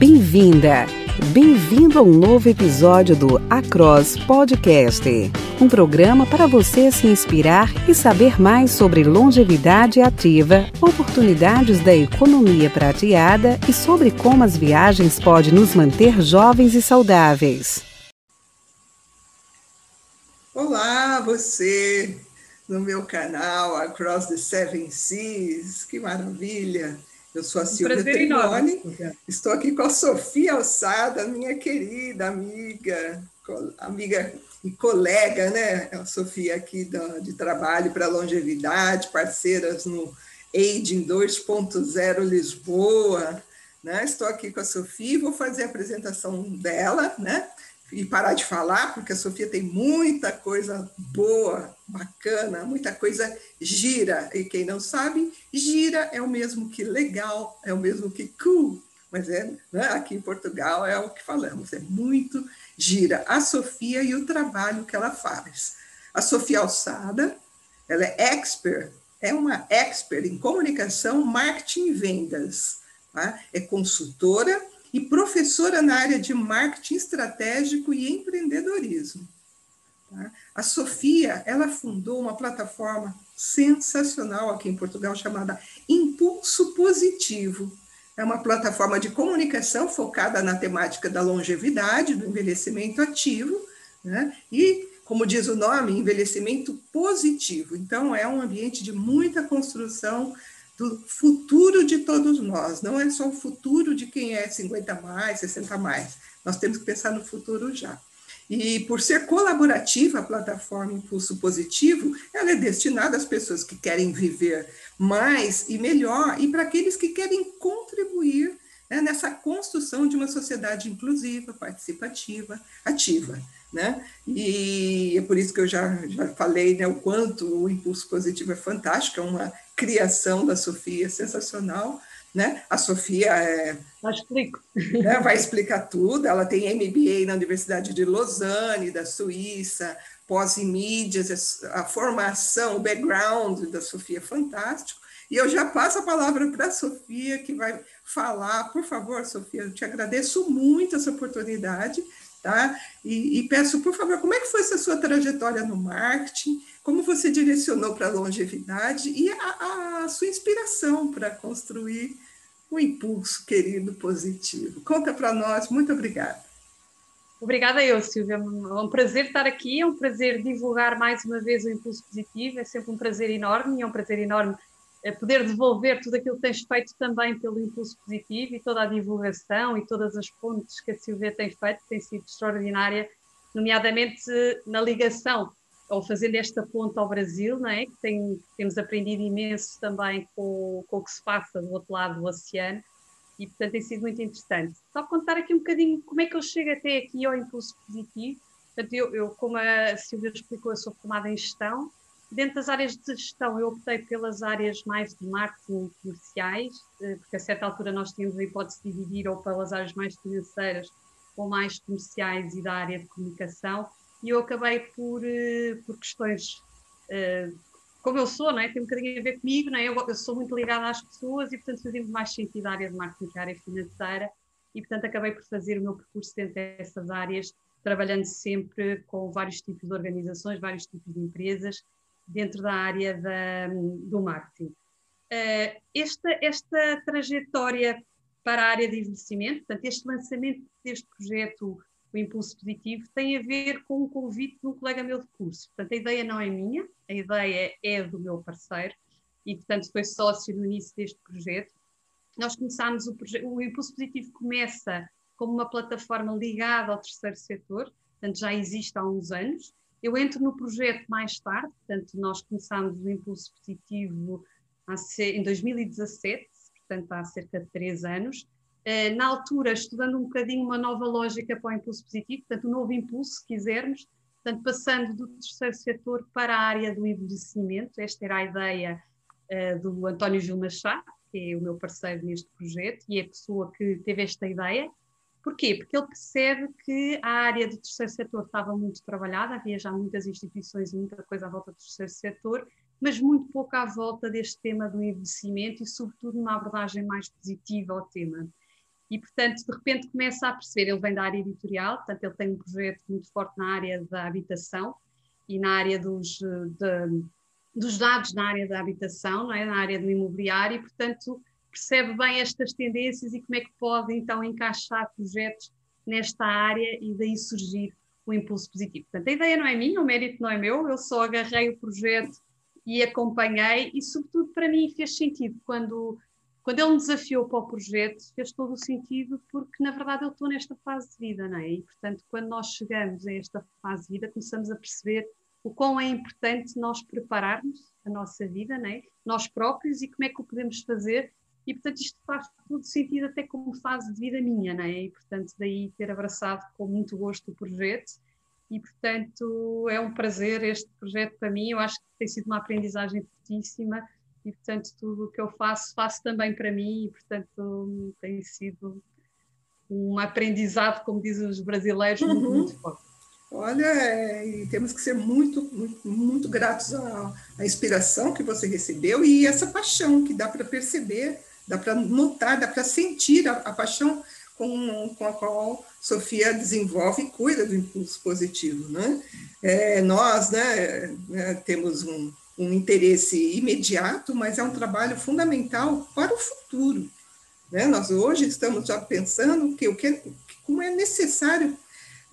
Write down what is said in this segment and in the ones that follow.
Bem-vinda! Bem-vindo a um novo episódio do Across Podcast, um programa para você se inspirar e saber mais sobre longevidade ativa, oportunidades da economia prateada e sobre como as viagens podem nos manter jovens e saudáveis. Olá, você no meu canal Across the Seven Seas, que maravilha! Eu sou a Silvia Trimoni, estou aqui com a Sofia Alçada, minha querida amiga, amiga e colega, né? A Sofia aqui de trabalho para longevidade, parceiras no Aging 2.0 Lisboa, né? Estou aqui com a Sofia e vou fazer a apresentação dela, né? E parar de falar, porque a Sofia tem muita coisa boa, bacana, muita coisa gira. E quem não sabe, gira é o mesmo que legal, é o mesmo que cool. Mas é, né, aqui em Portugal é o que falamos, é muito gira. A Sofia e o trabalho que ela faz. A Sofia Alçada, ela é expert, é uma expert em comunicação, marketing e vendas. Tá? É consultora e professora na área de marketing estratégico e empreendedorismo. Tá? A Sofia, ela fundou uma plataforma sensacional aqui em Portugal chamada Impulso Positivo. É uma plataforma de comunicação focada na temática da longevidade, do envelhecimento ativo, né? e, como diz o nome, envelhecimento positivo. Então, é um ambiente de muita construção do futuro de todos nós, não é só o futuro de quem é 50 mais, 60 mais. Nós temos que pensar no futuro já. E por ser colaborativa a plataforma Impulso Positivo, ela é destinada às pessoas que querem viver mais e melhor e para aqueles que querem contribuir né, nessa construção de uma sociedade inclusiva, participativa, ativa. Né? E é por isso que eu já, já falei né, o quanto o impulso positivo é fantástico, é uma criação da Sofia sensacional. Né? A Sofia é, né, vai explicar tudo. Ela tem MBA na Universidade de Lausanne, da Suíça, pós em mídias, a formação, o background da Sofia é fantástico. E eu já passo a palavra para a Sofia, que vai falar. Por favor, Sofia, eu te agradeço muito essa oportunidade tá? E, e, peço, por favor, como é que foi essa sua trajetória no marketing? Como você direcionou para a longevidade e a, a sua inspiração para construir o um impulso querido positivo? Conta para nós, muito obrigada. Obrigada eu, Silvia. É um prazer estar aqui, é um prazer divulgar mais uma vez o Impulso Positivo, é sempre um prazer enorme, é um prazer enorme poder devolver tudo aquilo que tens feito também pelo impulso positivo e toda a divulgação e todas as pontes que a Silvia tem feito, tem sido extraordinária, nomeadamente na ligação, ou fazendo esta ponte ao Brasil, não é? que tem, temos aprendido imenso também com, com o que se passa do outro lado do oceano, e portanto tem sido muito interessante. Só contar aqui um bocadinho como é que eu chego até aqui ao impulso positivo. Portanto, eu, eu como a Silvia explicou, eu sou formada em gestão, Dentro das áreas de gestão, eu optei pelas áreas mais de marketing comerciais, eh, porque a certa altura nós tínhamos a hipótese de dividir ou pelas áreas mais financeiras ou mais comerciais e da área de comunicação, e eu acabei por, eh, por questões, eh, como eu sou, não é? tem um bocadinho a ver comigo, não é? eu, eu sou muito ligada às pessoas e, portanto, fazia mais sentido a área de marketing que a área financeira, e, portanto, acabei por fazer o meu percurso dentro dessas áreas, trabalhando sempre com vários tipos de organizações, vários tipos de empresas, dentro da área da, do marketing. Uh, esta, esta trajetória para a área de envelhecimento, portanto, este lançamento deste projeto, o Impulso Positivo, tem a ver com um convite de um colega meu de curso. Portanto, a ideia não é minha, a ideia é do meu parceiro e, portanto, foi sócio no início deste projeto. Nós começámos o projeto, o Impulso Positivo começa como uma plataforma ligada ao terceiro setor, portanto, já existe há uns anos, eu entro no projeto mais tarde, portanto, nós começámos o Impulso Positivo em 2017, portanto, há cerca de três anos. Eh, na altura, estudando um bocadinho uma nova lógica para o impulso positivo, portanto, um novo impulso, se quisermos, portanto, passando do terceiro setor para a área do envelhecimento. Esta era a ideia uh, do António Gil Machado, que é o meu parceiro neste projeto e é a pessoa que teve esta ideia. Porquê? Porque ele percebe que a área do terceiro setor estava muito trabalhada, havia já muitas instituições e muita coisa à volta do terceiro setor, mas muito pouco à volta deste tema do envelhecimento e, sobretudo, uma abordagem mais positiva ao tema. E, portanto, de repente começa a perceber, ele vem da área editorial, portanto, ele tem um projeto muito forte na área da habitação e na área dos, de, dos dados na área da habitação, não é? na área do imobiliário, e, portanto, percebe bem estas tendências e como é que pode, então, encaixar projetos nesta área e daí surgir o impulso positivo. Portanto, a ideia não é minha, o mérito não é meu, eu só agarrei o projeto e acompanhei, e, sobretudo, para mim fez sentido quando quando ele me desafiou para o projeto, fez todo o sentido, porque na verdade eu estou nesta fase de vida, não é? E portanto, quando nós chegamos a esta fase de vida, começamos a perceber o quão é importante nós prepararmos a nossa vida, não é? Nós próprios e como é que o podemos fazer. E portanto, isto faz todo sentido, até como fase de vida minha, não é? E portanto, daí ter abraçado com muito gosto o projeto. E portanto, é um prazer este projeto para mim. Eu acho que tem sido uma aprendizagem fortíssima e portanto tudo o que eu faço faço também para mim e portanto tem sido um aprendizado como dizem os brasileiros muito, uhum. muito forte. Olha, é, e temos que ser muito, muito, muito gratos à, à, inspiração que você recebeu e essa paixão que dá para perceber, dá para notar, dá para sentir a, a paixão com, com, a qual Sofia desenvolve e cuida do impulso positivo, né? É, nós, né, né temos um, um interesse imediato, mas é um trabalho fundamental para o futuro. Né? Nós hoje estamos já pensando que o que como é necessário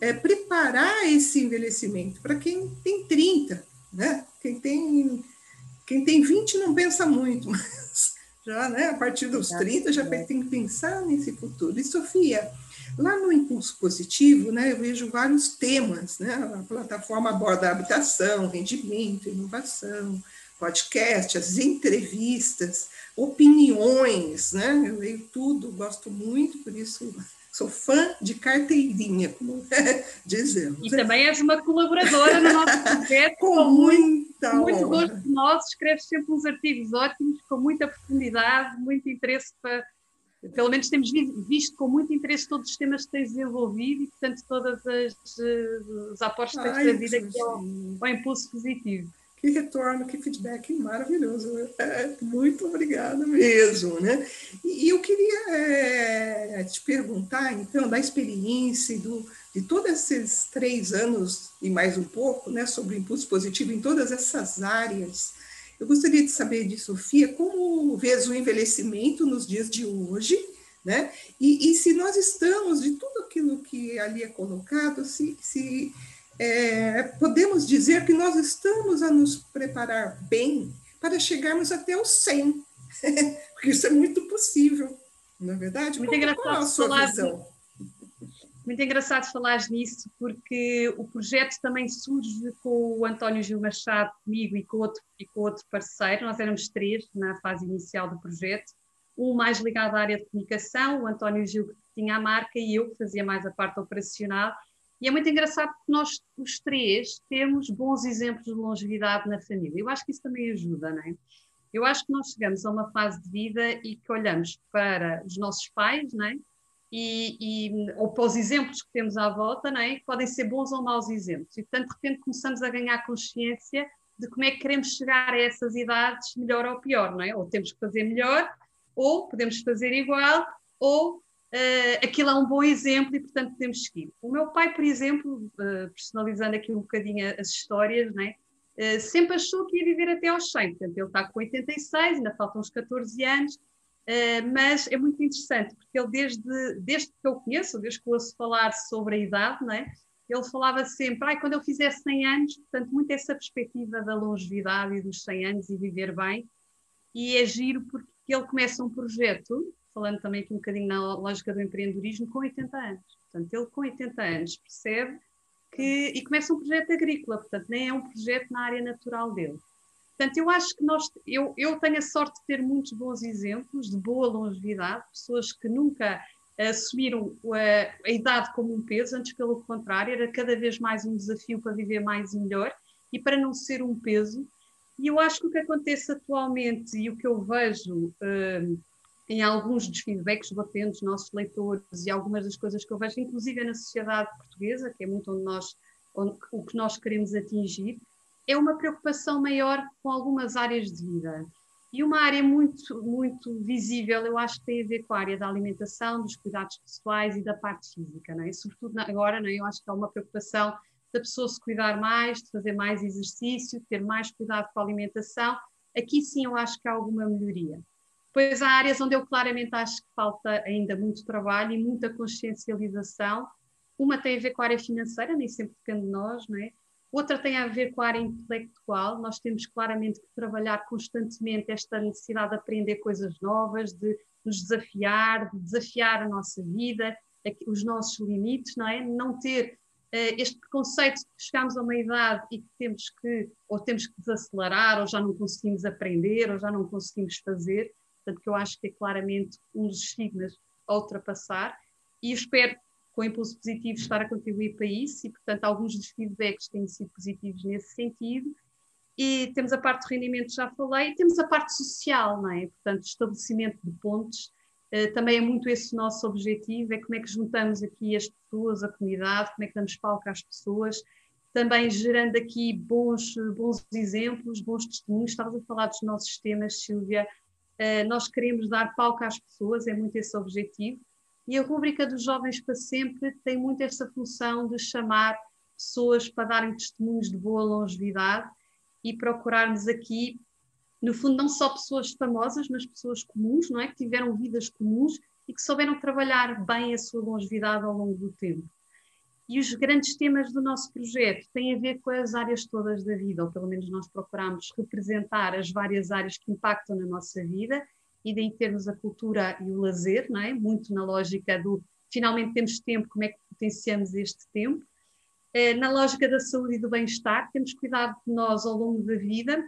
é, preparar esse envelhecimento para quem tem 30, né? Quem tem quem tem 20 não pensa muito, mas já, né, a partir dos 30 já tem que pensar nesse futuro. E Sofia, Lá no Impulso Positivo, né, eu vejo vários temas, né, a plataforma aborda habitação, rendimento, inovação, podcast, as entrevistas, opiniões, né, eu leio tudo, gosto muito, por isso sou fã de carteirinha, como dizemos. E também és uma colaboradora no nosso projeto. com, com muita muito, muito gosto nosso, escreves sempre uns artigos ótimos, com muita profundidade, muito interesse para pelo menos temos visto com muito interesse todos os temas que tens desenvolvido e, portanto, todas as, eh, os aportes que tens trazido aqui ao, ao impulso positivo. Que retorno, que feedback maravilhoso. É, muito obrigada mesmo, né? E eu queria é, te perguntar, então, da experiência do, de todos esses três anos e mais um pouco, né, sobre o impulso positivo em todas essas áreas, eu gostaria de saber de Sofia como vês o envelhecimento nos dias de hoje, né? E, e se nós estamos, de tudo aquilo que ali é colocado, se, se é, podemos dizer que nós estamos a nos preparar bem para chegarmos até os 100, porque isso é muito possível, não é verdade? Muito engraçado qual a sua falar visão? Muito engraçado falar nisso, porque o projeto também surge com o António Gil Machado, comigo e com, outro, e com outro parceiro. Nós éramos três na fase inicial do projeto. Um mais ligado à área de comunicação, o António Gil que tinha a marca e eu que fazia mais a parte operacional. E é muito engraçado porque nós, os três, temos bons exemplos de longevidade na família. Eu acho que isso também ajuda, não é? Eu acho que nós chegamos a uma fase de vida e que olhamos para os nossos pais, não é? e, e, ou para os exemplos que temos à volta, não é? podem ser bons ou maus exemplos. E, portanto, de repente começamos a ganhar consciência de como é que queremos chegar a essas idades, melhor ou pior, não é? Ou temos que fazer melhor, ou podemos fazer igual, ou uh, aquilo é um bom exemplo e, portanto, podemos seguir. O meu pai, por exemplo, uh, personalizando aqui um bocadinho as histórias, não é? Uh, sempre achou que ia viver até aos 100, portanto, ele está com 86, ainda faltam uns 14 anos, mas é muito interessante, porque ele, desde, desde que eu conheço, desde que ouço falar sobre a idade, não é? ele falava sempre, ah, quando eu fizer 100 anos, portanto, muito essa perspectiva da longevidade e dos 100 anos e viver bem, e é giro porque ele começa um projeto, falando também aqui um bocadinho na lógica do empreendedorismo, com 80 anos. Portanto, ele com 80 anos percebe que, e começa um projeto agrícola, portanto, nem é um projeto na área natural dele. Portanto, eu acho que nós, eu, eu tenho a sorte de ter muitos bons exemplos de boa longevidade, pessoas que nunca assumiram a, a, idade como um peso, antes pelo contrário, era cada vez mais um desafio para viver mais e melhor e para não ser um peso. E eu acho que o que acontece atualmente e o que eu vejo uh, em alguns dos feedbacks batendo dos nossos leitores e algumas das coisas que eu vejo, inclusive na sociedade portuguesa, que é muito onde nós, onde, o que nós queremos atingir, é uma preocupação maior com algumas áreas de vida. E uma área muito, muito visível, eu acho que tem a ver com a área da alimentação, dos cuidados pessoais e da parte física, não é? Sobretudo agora, não é? eu acho que há uma preocupação da pessoa se cuidar mais, de fazer mais exercício, ter mais cuidado com a alimentação. Aqui sim eu acho que há alguma melhoria. Depois há áreas onde eu claramente acho que falta ainda muito trabalho e muita consciencialização. Uma tem a ver com a área financeira, nem sempre depende de nós, não é? Outra tem a ver com a área intelectual. Nós temos claramente que trabalhar constantemente esta necessidade de aprender coisas novas, de nos desafiar, de desafiar a nossa vida, os nossos limites, não é? Não ter uh, este preconceito de que chegamos a uma idade e que temos que, ou temos que desacelerar, ou já não conseguimos aprender, ou já não conseguimos fazer. Portanto, que eu acho que é claramente um dos estigmas a ultrapassar. E espero com impulso positivo estar a contribuir para isso e, portanto, alguns dos feedbacks têm sido positivos nesse sentido. E temos a parte de rendimento, já falei, e temos a parte social, não é? Portanto, estabelecimento de pontos, uh, também é muito esse o nosso objetivo, é como é que juntamos aqui as pessoas, a comunidade, como é que damos palco às pessoas, também gerando aqui bons, bons exemplos, bons testemunhos. Estavas a falar dos nossos temas, Silvia. Uh, nós queremos dar palco às pessoas, é muito esse o objetivo. E a rúbrica dos Jovens para Sempre tem muito essa função de chamar pessoas para darem testemunhos de boa longevidade e procurarmos aqui, no fundo, não só pessoas famosas, mas pessoas comuns, não é? Que tiveram vidas comuns e que souberam trabalhar bem a sua longevidade ao longo do tempo. E os grandes temas do nosso projeto têm a ver com as áreas todas da vida, ou pelo menos nós procuramos representar as várias áreas que impactam na nossa vida e daí termos a cultura e o lazer, não é? muito na lógica do finalmente temos tempo, como é que potenciamos este tempo. Eh, na lógica da saúde e do bem-estar, temos cuidado de nós ao longo da vida.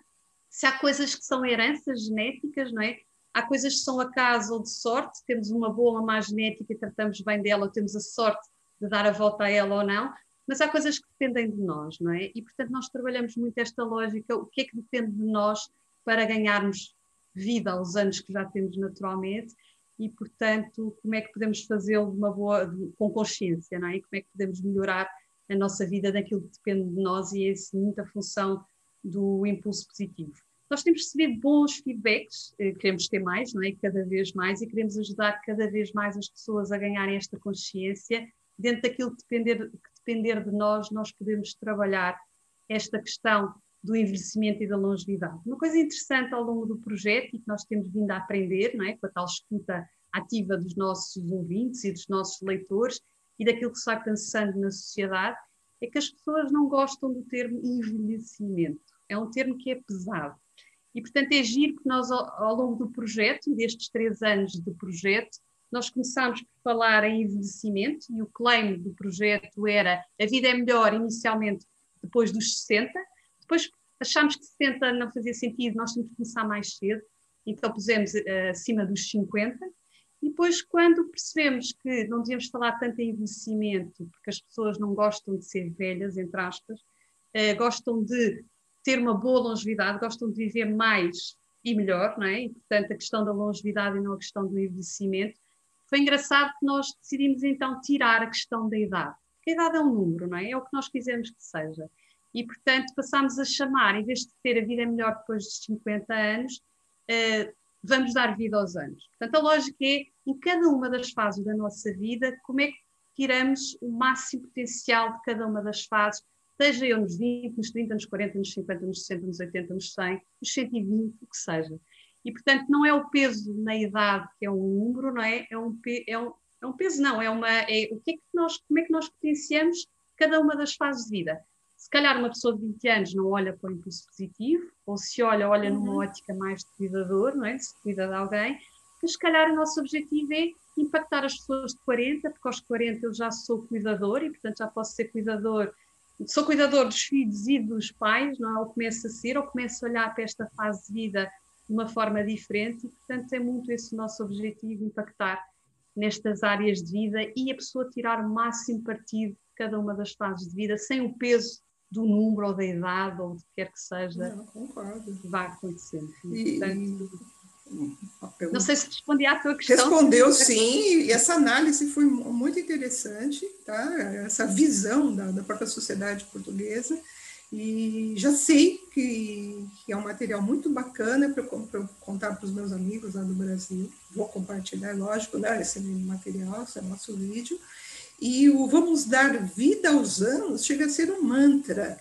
Se há coisas que são heranças genéticas, não é? Há coisas que são acaso ou de sorte, temos uma boa ou má genética e tratamos bem dela, ou temos a sorte de dar a volta a ela ou não, mas há coisas que dependem de nós, não é? E portanto nós trabalhamos muito esta lógica, o que é que depende de nós para ganharmos vida aos anos que já temos naturalmente e, portanto, como é que podemos fazê-lo de uma boa, de, com consciência, não é? E como é que podemos melhorar a nossa vida daquilo que depende de nós e é isso muita função do impulso positivo. Nós temos recebido bons feedbacks, eh, queremos ter mais, não é? Cada vez mais e queremos ajudar cada vez mais as pessoas a ganharem esta consciência. Dentro daquilo que depender, que depender de nós, nós podemos trabalhar esta questão do envelhecimento e da longevidade. Uma coisa interessante ao longo do projeto e que nós temos vindo a aprender, não é, com a tal escuta ativa dos nossos ouvintes e dos nossos leitores e daquilo que se vai pensando na sociedade, é que as pessoas não gostam do termo envelhecimento. É um termo que é pesado. E, portanto, é giro que nós, ao, longo do projeto, destes três anos de projeto, nós começámos por falar em envelhecimento e o claim do projeto era a vida é melhor inicialmente depois dos 60, depois achámos que 60 não fazia sentido, nós tínhamos que começar mais cedo, então pusemos uh, acima dos 50. E depois, quando percebemos que não devíamos falar tanto em envelhecimento, porque as pessoas não gostam de ser velhas, entre aspas, uh, gostam de ter uma boa longevidade, gostam de viver mais e melhor, não é? E, portanto, a questão da longevidade e não a questão do envelhecimento. Foi engraçado que nós decidimos então tirar a questão da idade. Porque a idade é um número, não é? É o que nós quisermos que seja. E, portanto, passámos a chamar, em vez de ter a vida melhor depois dos 50 anos, uh, vamos dar vida aos anos. Portanto, a lógica é, em cada uma das fases da nossa vida, como é que tiramos o máximo potencial de cada uma das fases, seja eu nos 20, nos 30, nos 40, nos 50, nos 60, nos 80, nos 100, nos 120, o que seja. E, portanto, não é o peso na idade que é um número, não é? É um, é um, é um peso, não, é uma. É, o que é que nós, como é que nós potenciamos cada uma das fases de vida? se calhar uma pessoa de 20 anos não olha para o impulso positivo, ou se olha, olha uhum. numa ótica mais de cuidador, não é? se cuida de alguém, mas se calhar o nosso objetivo é impactar as pessoas de 40, porque aos 40 eu já sou cuidador e, portanto, já posso ser cuidador, sou cuidador dos filhos e dos pais, não é? Ou começo a ser, ou começo a olhar para esta fase de vida de uma forma diferente e, portanto, é muito esse o nosso objetivo, impactar nestas áreas de vida e a pessoa tirar o máximo partido de cada uma das fases de vida, sem o peso do número ou da idade ou do que quer que seja não, concordo. que vá acontecendo. E, Portanto, eu... Não sei se respondi à tua questão. Respondeu sim, e essa análise foi muito interessante, tá? essa visão da, da própria sociedade portuguesa. E já sei que, que é um material muito bacana para contar para os meus amigos lá do Brasil. Vou compartilhar, lógico, né, esse material, esse é nosso vídeo. E o Vamos Dar Vida aos Anos chega a ser um mantra.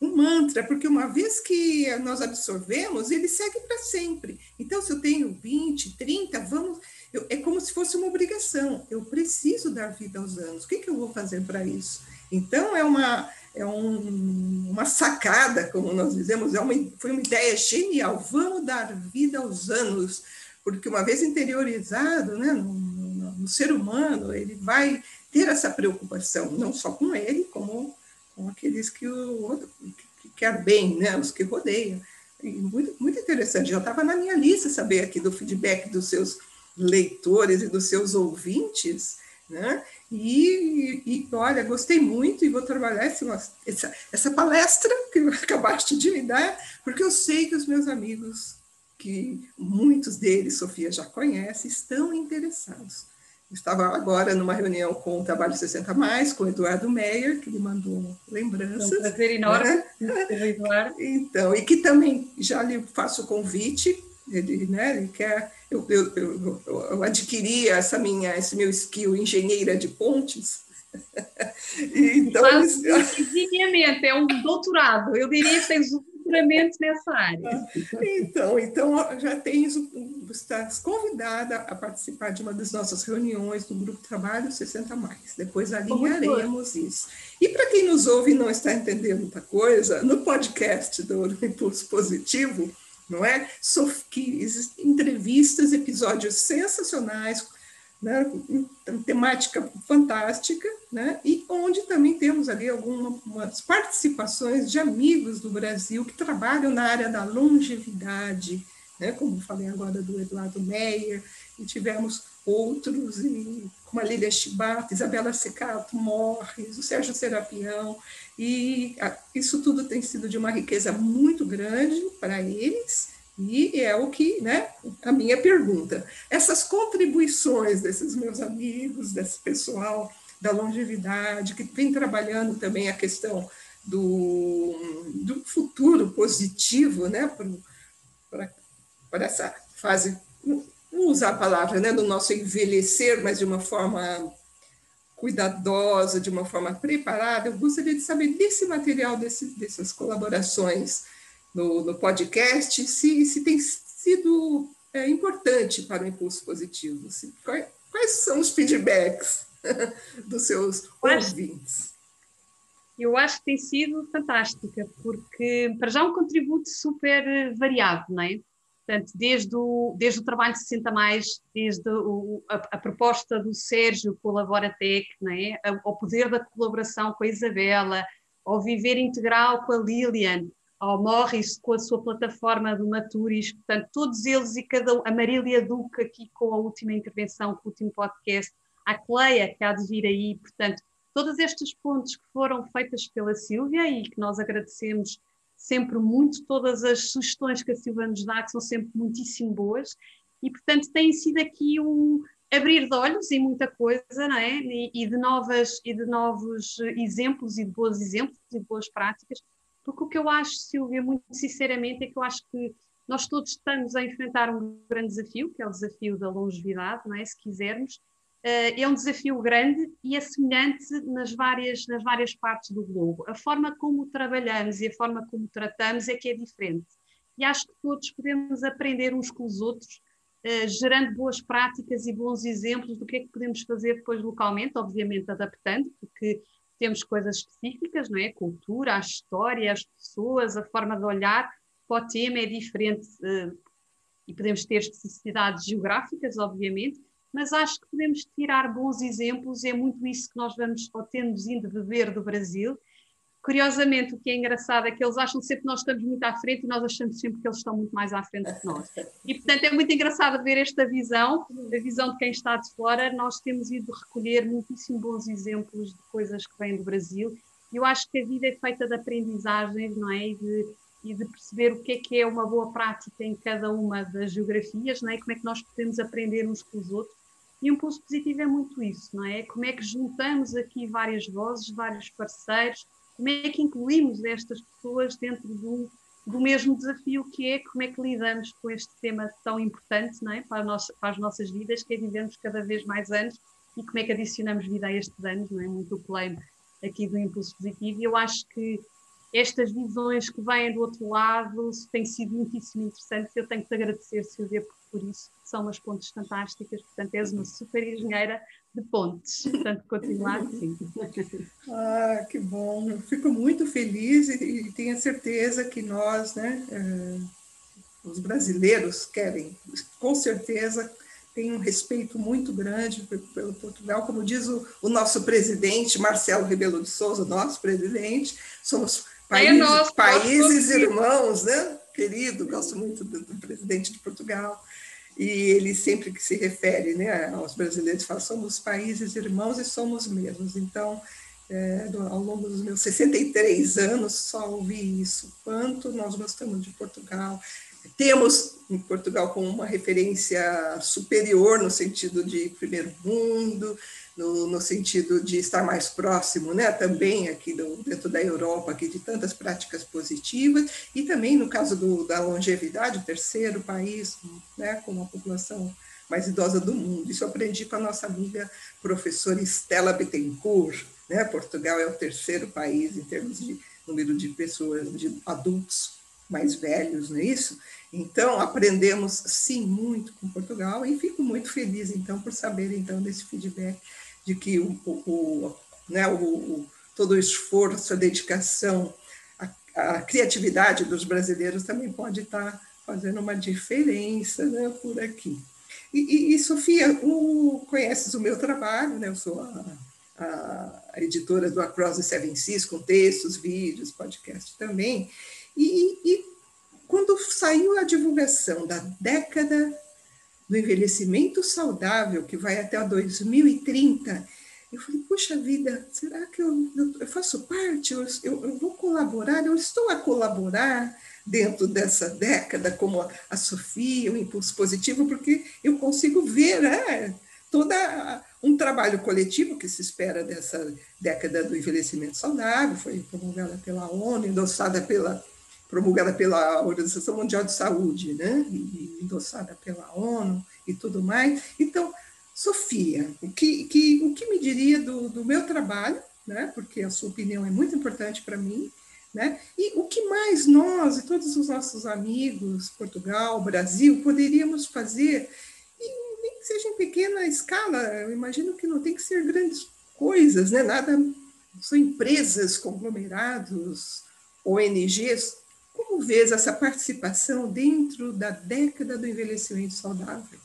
Um mantra, porque uma vez que nós absorvemos, ele segue para sempre. Então, se eu tenho 20, 30, vamos. Eu, é como se fosse uma obrigação. Eu preciso dar vida aos anos. O que, que eu vou fazer para isso? Então, é uma, é um, uma sacada, como nós dizemos, é uma, foi uma ideia genial. Vamos dar vida aos anos, porque uma vez interiorizado né, no, no, no ser humano, ele vai ter essa preocupação, não só com ele, como com aqueles que o outro que quer bem, né, os que rodeiam. E muito, muito interessante, já estava na minha lista saber aqui do feedback dos seus leitores e dos seus ouvintes, né? E, e, olha, gostei muito e vou trabalhar essa, essa, essa palestra que acabaste de me dar, porque eu sei que os meus amigos, que muitos deles, Sofia já conhece, estão interessados. Estava agora numa reunião com o Trabalho 60 Mais, com o Eduardo Meyer, que me mandou lembranças. É um prazer enorme, né? Eduardo. Então, e que também já lhe faço o convite, ele, né, ele quer, eu, eu, eu, eu adquiri essa minha, esse meu skill engenheira de pontes, então, Faz, é um doutorado, eu diria que tens futuramente nessa área. Então, então já tens, estás convidada a participar de uma das nossas reuniões do Grupo Trabalho 60 Mais. Depois alinharemos isso. E para quem nos ouve e não está entendendo muita coisa, no podcast do Impulso Positivo, não é? Que entrevistas, episódios sensacionais né, temática fantástica, né, e onde também temos ali algumas participações de amigos do Brasil que trabalham na área da longevidade, né, como falei agora do Eduardo Meyer, e tivemos outros, e, como a Lília Chibata, Isabela Secato Morres, o Sérgio Serapião, e a, isso tudo tem sido de uma riqueza muito grande para eles, e é o que, né, a minha pergunta. Essas contribuições desses meus amigos, desse pessoal da longevidade, que vem trabalhando também a questão do, do futuro positivo, né, para essa fase, não usar a palavra, né, do nosso envelhecer, mas de uma forma cuidadosa, de uma forma preparada, eu gostaria de saber desse material, desse, dessas colaborações no, no podcast, se, se tem sido é, importante para o impulso positivo. Se, quais, quais são os feedbacks dos seus ouvintes? Eu acho que tem sido fantástica, porque para já é um contributo super variado, não é? Portanto, desde o, desde o trabalho de 60 mais, desde o, a, a, proposta do Sérgio com a Laboratec, é? ao poder da colaboração com a Isabela, ao viver integral com a Lilian, ao Morris com a sua plataforma do Maturis, portanto, todos eles e cada um, a Marília Duca aqui com a última intervenção, com o último podcast, a Cleia que há de vir aí, portanto, todos estes pontos que foram feitas pela Silvia e que nós agradecemos sempre muito, todas as sugestões que a Silvia nos dá, que são sempre muitíssimo boas, e portanto tem sido aqui um abrir de olhos em muita coisa, não é? E, e de novas e de novos exemplos e de bons exemplos e de boas práticas porque o que eu acho, Silvia, muito sinceramente, é que eu acho que nós todos estamos a enfrentar um grande desafio, que é o desafio da longevidade, não é? Se quisermos. Uh, é um desafio grande e é semelhante nas várias, nas várias partes do globo. A forma como trabalhamos e a forma como tratamos é que é diferente. E acho que todos podemos aprender uns com os outros, uh, gerando boas práticas e bons exemplos do que é que podemos fazer depois localmente, obviamente adaptando, porque temos coisas específicas, não é? A cultura, a história, as pessoas, a forma de olhar para o tema é diferente uh, e podemos ter especificidades geográficas, obviamente, mas acho que podemos tirar bons exemplos, é muito isso que nós vamos ou temos indo beber do Brasil curiosamente, o que é engraçado é que eles acham sempre que nós estamos muito à frente e nós achamos sempre que eles estão muito mais à frente que nós. E, portanto, é muito engraçado ver esta visão, a visão de quem está de fora. Nós temos ido recolher muitíssimo bons exemplos de coisas que vêm do Brasil. E eu acho que a vida é feita de aprendizagens, não é? E de, e de perceber o que é que é uma boa prática em cada uma das geografias, não é? Como é que nós podemos aprender uns com os outros. E um pulso positivo é muito isso, não é? Como é que juntamos aqui várias vozes, vários parceiros, como é que incluímos estas pessoas dentro do, do mesmo desafio que é como é que lidamos com este tema tão importante não é? para, nossa, para as nossas vidas, que é vivermos cada vez mais anos e como é que adicionamos vida a estes anos, não é? Muito o claim aqui do impulso positivo. E eu acho que estas visões que vêm do outro lado têm sido muitíssimo interessantes. Eu tenho que te agradecer, Silvia, por isso. São umas pontes fantásticas. Portanto, és uma super engenheira de pontes. Portanto, continuar assim. Ah, que bom. Eu fico muito feliz e, e tenho certeza que nós, né, eh, os brasileiros, querem, com certeza, tem um respeito muito grande pelo Portugal, como diz o, o, nosso presidente, Marcelo Rebelo de Souza, nosso presidente, somos países, é nosso, países irmãos, né? Querido, gosto muito do, do, presidente de Portugal, e ele sempre que se refere né, aos brasileiros, fala, somos países irmãos e somos mesmos, então, é, ao longo dos meus 63 anos, só ouvi isso, quanto nós gostamos de Portugal, temos em Portugal como uma referência superior no sentido de primeiro mundo, no, no sentido de estar mais próximo, né, também aqui do, dentro da Europa, aqui de tantas práticas positivas, e também no caso do, da longevidade, o terceiro país, né, com a população mais idosa do mundo. Isso eu aprendi com a nossa amiga professora Estela Bittencourt, né, Portugal é o terceiro país em termos de número de pessoas, de adultos mais velhos, não é isso? Então, aprendemos sim muito com Portugal e fico muito feliz, então, por saber, então, desse feedback de que o, o, né, o, todo o esforço, a dedicação, a, a, criatividade dos brasileiros também pode estar fazendo uma diferença né, por aqui. E, e, e Sofia, o, conheces o meu trabalho, né? eu sou a, a editora do Across the Seven Seas, com textos, vídeos, podcast também, e, e quando saiu a divulgação da década do envelhecimento saudável, que vai até 2030, eu falei, puxa vida, será que eu, eu faço parte? Eu, eu, eu, vou colaborar? Eu estou a colaborar dentro dessa década, como a, a Sofia, o Impulso Positivo, porque eu consigo ver né, toda um trabalho coletivo que se espera dessa década do envelhecimento saudável, foi promulgada pela ONU, endossada pela promulgada pela Organização Mundial de Saúde, né, e endossada pela ONU e tudo mais. Então, Sofia, o que, que, o que me diria do, do meu trabalho, né, porque a sua opinião é muito importante para mim, né, e o que mais nós e todos os nossos amigos, Portugal, Brasil, poderíamos fazer, e nem que seja em pequena escala, eu imagino que não tem que ser grandes coisas, né, nada, são empresas, conglomerados, ONGs, como vês essa participação dentro da década do envelhecimento saudável?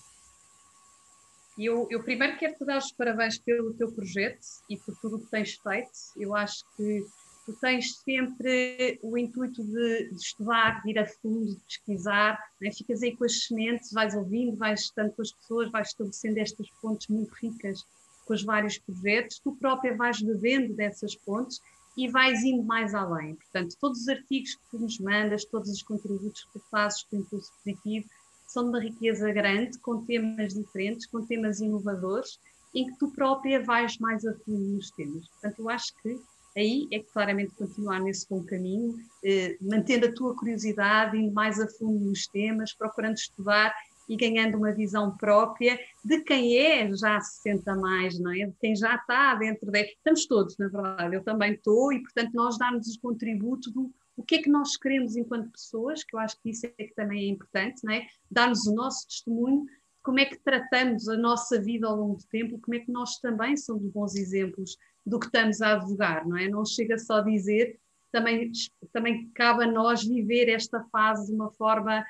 Eu, eu primeiro quero te dar os parabéns pelo teu projeto e por tudo o que tens feito. Eu acho que tu tens sempre o intuito de, de estudar, de ir a fundo, de pesquisar, né? ficas aí com as sementes, vais ouvindo, vais estando com as pessoas, vais estabelecendo estas pontes muito ricas com os vários projetos, tu própria vais bebendo dessas pontes e vais indo mais além. Portanto, todos os artigos que tu nos mandas, todos os contributos que tu fazes com o Impulso Positivo, são de uma riqueza grande, com temas diferentes, com temas inovadores, em que tu própria vais mais a fundo nos temas. Portanto, eu acho que aí é que claramente continuar nesse bom caminho, eh, mantendo a tua curiosidade, indo mais a fundo nos temas, procurando estudar e ganhando uma visão própria de quem é já 60 mais, não é? De quem já está dentro de... Estamos todos, na verdade, eu também estou, e portanto nós darmos o contributo do o que é que nós queremos enquanto pessoas, que eu acho que isso é que também é importante, não é? Darmos o nosso testemunho como é que tratamos a nossa vida ao longo do tempo, como é que nós também somos bons exemplos do que estamos a advogar, não é? Não chega só dizer, também, também cabe a nós viver esta fase de uma forma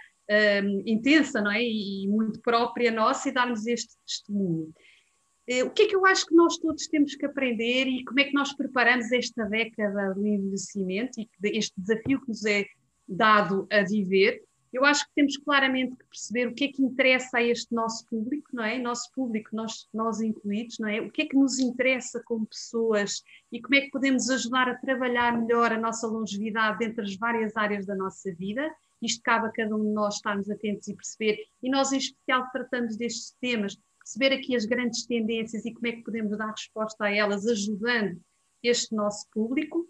um, intensa não é? e muito própria nossa e darmos este testemunho. Uh, o que é que eu acho que nós todos temos que aprender e como é que nós preparamos esta década do envelhecimento e este desafio que nos é dado a viver? Eu acho que temos claramente que perceber o que é que interessa a este nosso público, não é? Nosso público, nós, nós incluídos, não é? O que é que nos interessa como pessoas e como é que podemos ajudar a trabalhar melhor a nossa longevidade entre as várias áreas da nossa vida isto cabe a cada um de nós estarmos atentos e perceber, e nós em especial tratamos destes temas, perceber aqui as grandes tendências e como é que podemos dar resposta a elas, ajudando este nosso público.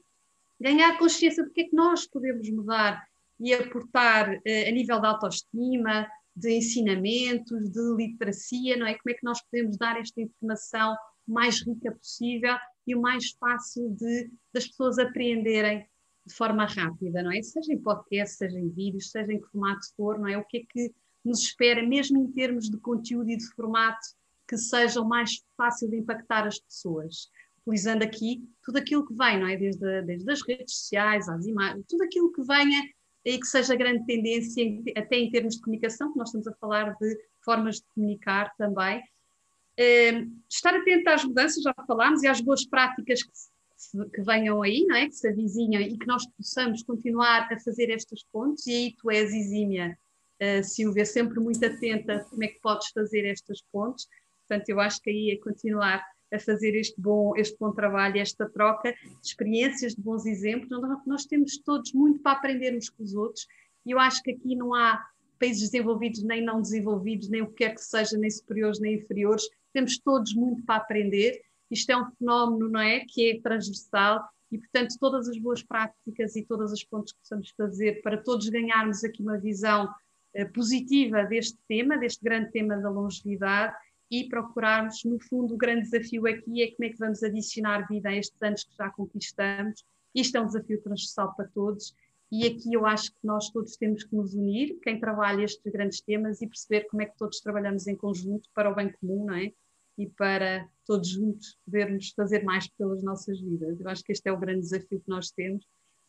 ganhar consciência do que é que nós podemos mudar e aportar uh, a nível da autoestima, de ensinamentos, de literacia, não é? Como é que nós podemos dar esta informação o mais rica possível e o mais fácil de das pessoas apreenderem de forma rápida, não é? Seja em podcast, seja em vídeos, seja em que formato for, não é? O que é que nos espera, mesmo em termos de conteúdo e de formato, que seja o mais fácil de impactar as pessoas. Utilizando aqui tudo aquilo que vem, não é? Desde, desde as redes sociais, às imagens, tudo aquilo que venha e que seja grande tendência, até em termos de comunicação, que nós estamos a falar de formas de comunicar também. Uh, estar atento às mudanças, já falámos, e às boas práticas que, que venham aí, não é? que se avizinham e que nós possamos continuar a fazer estas pontes. E aí tu és exímia, uh, Silvia, sempre muito atenta como é que podes fazer estas pontes. Portanto, eu acho que aí é continuar a fazer este bom, este bom trabalho, esta troca de experiências, de bons exemplos. Nós, temos todos muito para aprender uns com os outros e eu acho que aqui não há países desenvolvidos nem não desenvolvidos, nem o que quer que seja, nem superiores nem inferiores. Temos todos muito para aprender. Isto é um fenómeno, não é? Que é transversal e, portanto, todas as boas práticas e todas as pontos que possamos fazer para todos ganharmos aqui uma visão eh, positiva deste tema, deste grande tema da longevidade e procurarmos, no fundo, o grande desafio aqui é como é que vamos adicionar vida a estes anos que já conquistamos. Isto é um desafio transversal para todos e aqui eu acho que nós todos temos que nos unir, quem trabalha estes grandes temas e perceber como é que todos trabalhamos em conjunto para o bem comum, não é? E para todos juntos podermos fazer mais pelas nossas vidas. Eu acho que este é o grande desafio que nós temos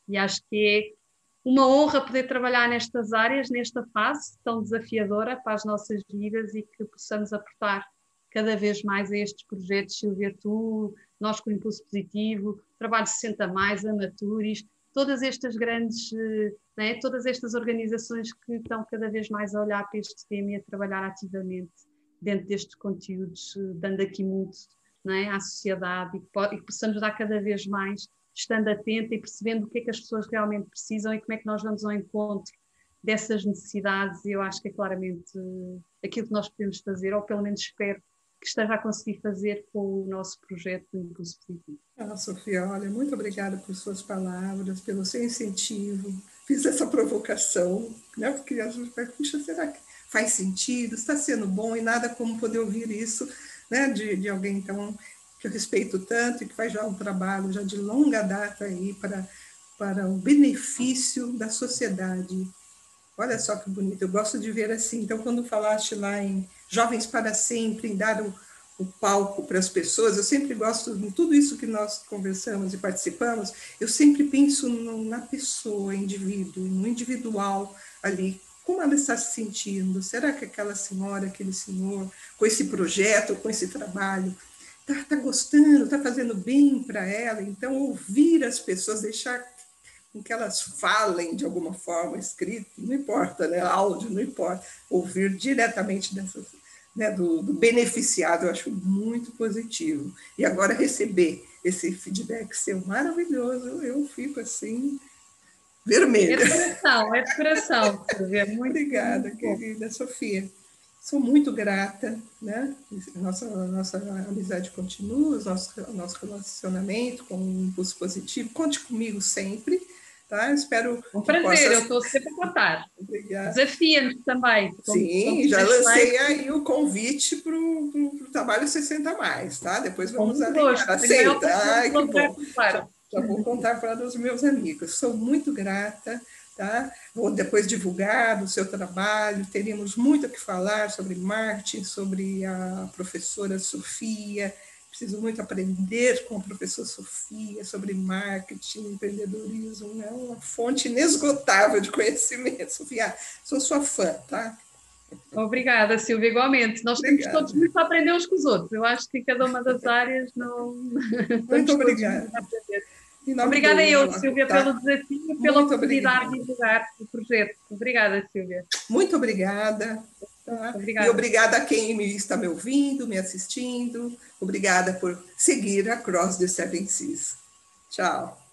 e acho que é uma honra poder trabalhar nestas áreas, nesta fase tão desafiadora para as nossas vidas e que possamos aportar cada vez mais a estes projetos, Silvia Tu, nós com Impulso Positivo, Trabalho 60 Mais, a Maturis, todas estas grandes, né, todas estas organizações que estão cada vez mais a olhar para este tema e a trabalhar ativamente dentro destes conteúdos, dando aqui muito né, à sociedade e que, e que possamos dar cada vez mais estando atenta e percebendo o que é que as pessoas realmente precisam e como é que nós vamos ao encontro dessas necessidades. Eu acho que é claramente aquilo que nós podemos fazer, ou pelo menos espero que esteja a conseguir fazer com o nosso projeto do Impulso Positivo. Ah, Sofia, olha, muito obrigada por suas palavras, pelo seu incentivo. Fiz essa provocação, né? Porque a gente vai, será que faz sentido? Está sendo bom e nada como poder ouvir isso, né? De, de alguém tão que eu respeito tanto e que faz já um trabalho já de longa data aí para, para o benefício da sociedade. Olha só que bonito, eu gosto de ver assim. Então, quando falaste lá em Jovens para Sempre, em dar o, o palco para as pessoas, eu sempre gosto, de tudo isso que nós conversamos e participamos, eu sempre penso no, na pessoa, indivíduo, no individual ali, como ela está se sentindo? Será que aquela senhora, aquele senhor, com esse projeto, com esse trabalho, está tá gostando, está fazendo bem para ela. Então, ouvir as pessoas, deixar com que elas falem de alguma forma, escrito, não importa, né? áudio, não importa, ouvir diretamente dessas, né, do, do, beneficiado, eu acho muito positivo. E agora receber esse feedback seu maravilhoso, eu fico assim, vermelha. É de coração, é de coração. Muito Obrigada, muito querida Sofia. Sou muito grata, né? Nossa, nossa amizade continua, nosso, nosso relacionamento com um impulso positivo. Conte comigo sempre, tá? Espero. Um prazer, possa... eu estou sempre a contar. Obrigada. Desafia-nos também. Sim, já lancei aí o convite para o trabalho 60 mais, tá? Depois vamos alinhar. Aceita? Ai, que bom. Já, já vou contar para os meus amigos. Sou muito grata Tá? Vou depois divulgar o seu trabalho, teríamos muito a que falar sobre marketing, sobre a professora Sofia, preciso muito aprender com a professora Sofia sobre marketing, empreendedorismo, é uma fonte inesgotável de conhecimento. Sofia, sou sua fã, tá? Obrigada, Silvia, igualmente. Nós obrigada. temos todos muito a aprender uns com os outros. Eu acho que cada uma das áreas não. Muito obrigada. Obrigada a eu, Silvia, tá. pelo desafio e pela oportunidade de divulgar o projeto. Obrigada, Silvia. Muito obrigada. Tá? Obrigada. E obrigada a quem me está me ouvindo, me assistindo. Obrigada por seguir a Cross the Seven Seas. Tchau.